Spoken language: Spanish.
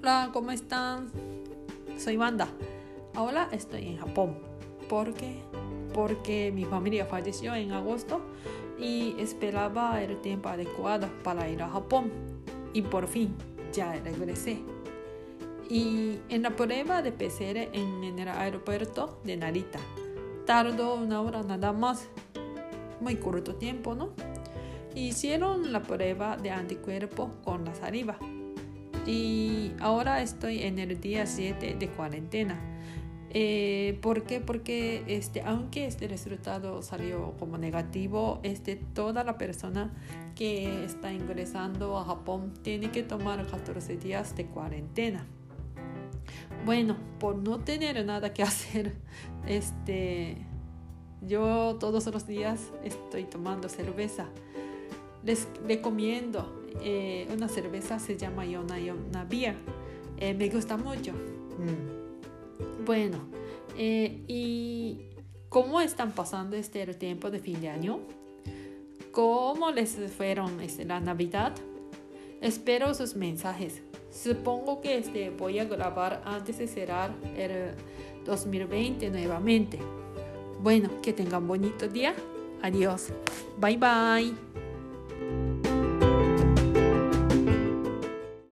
Hola, ¿cómo están? Soy Wanda. Ahora estoy en Japón. ¿Por qué? Porque mi familia falleció en agosto y esperaba el tiempo adecuado para ir a Japón. Y por fin, ya regresé. Y en la prueba de PCR en el aeropuerto de Narita, tardó una hora nada más. Muy corto tiempo, ¿no? Hicieron la prueba de anticuerpo con la saliva. Y ahora estoy en el día 7 de cuarentena. Eh, ¿Por qué? Porque este, aunque este resultado salió como negativo, este, toda la persona que está ingresando a Japón tiene que tomar 14 días de cuarentena. Bueno, por no tener nada que hacer, este, yo todos los días estoy tomando cerveza. Les recomiendo eh, una cerveza, se llama Yona Yona Beer. Eh, me gusta mucho. Mm. Bueno, eh, ¿y cómo están pasando este tiempo de fin de año? ¿Cómo les fueron este, la Navidad? Espero sus mensajes. Supongo que este, voy a grabar antes de cerrar el 2020 nuevamente. Bueno, que tengan bonito día. Adiós. Bye bye.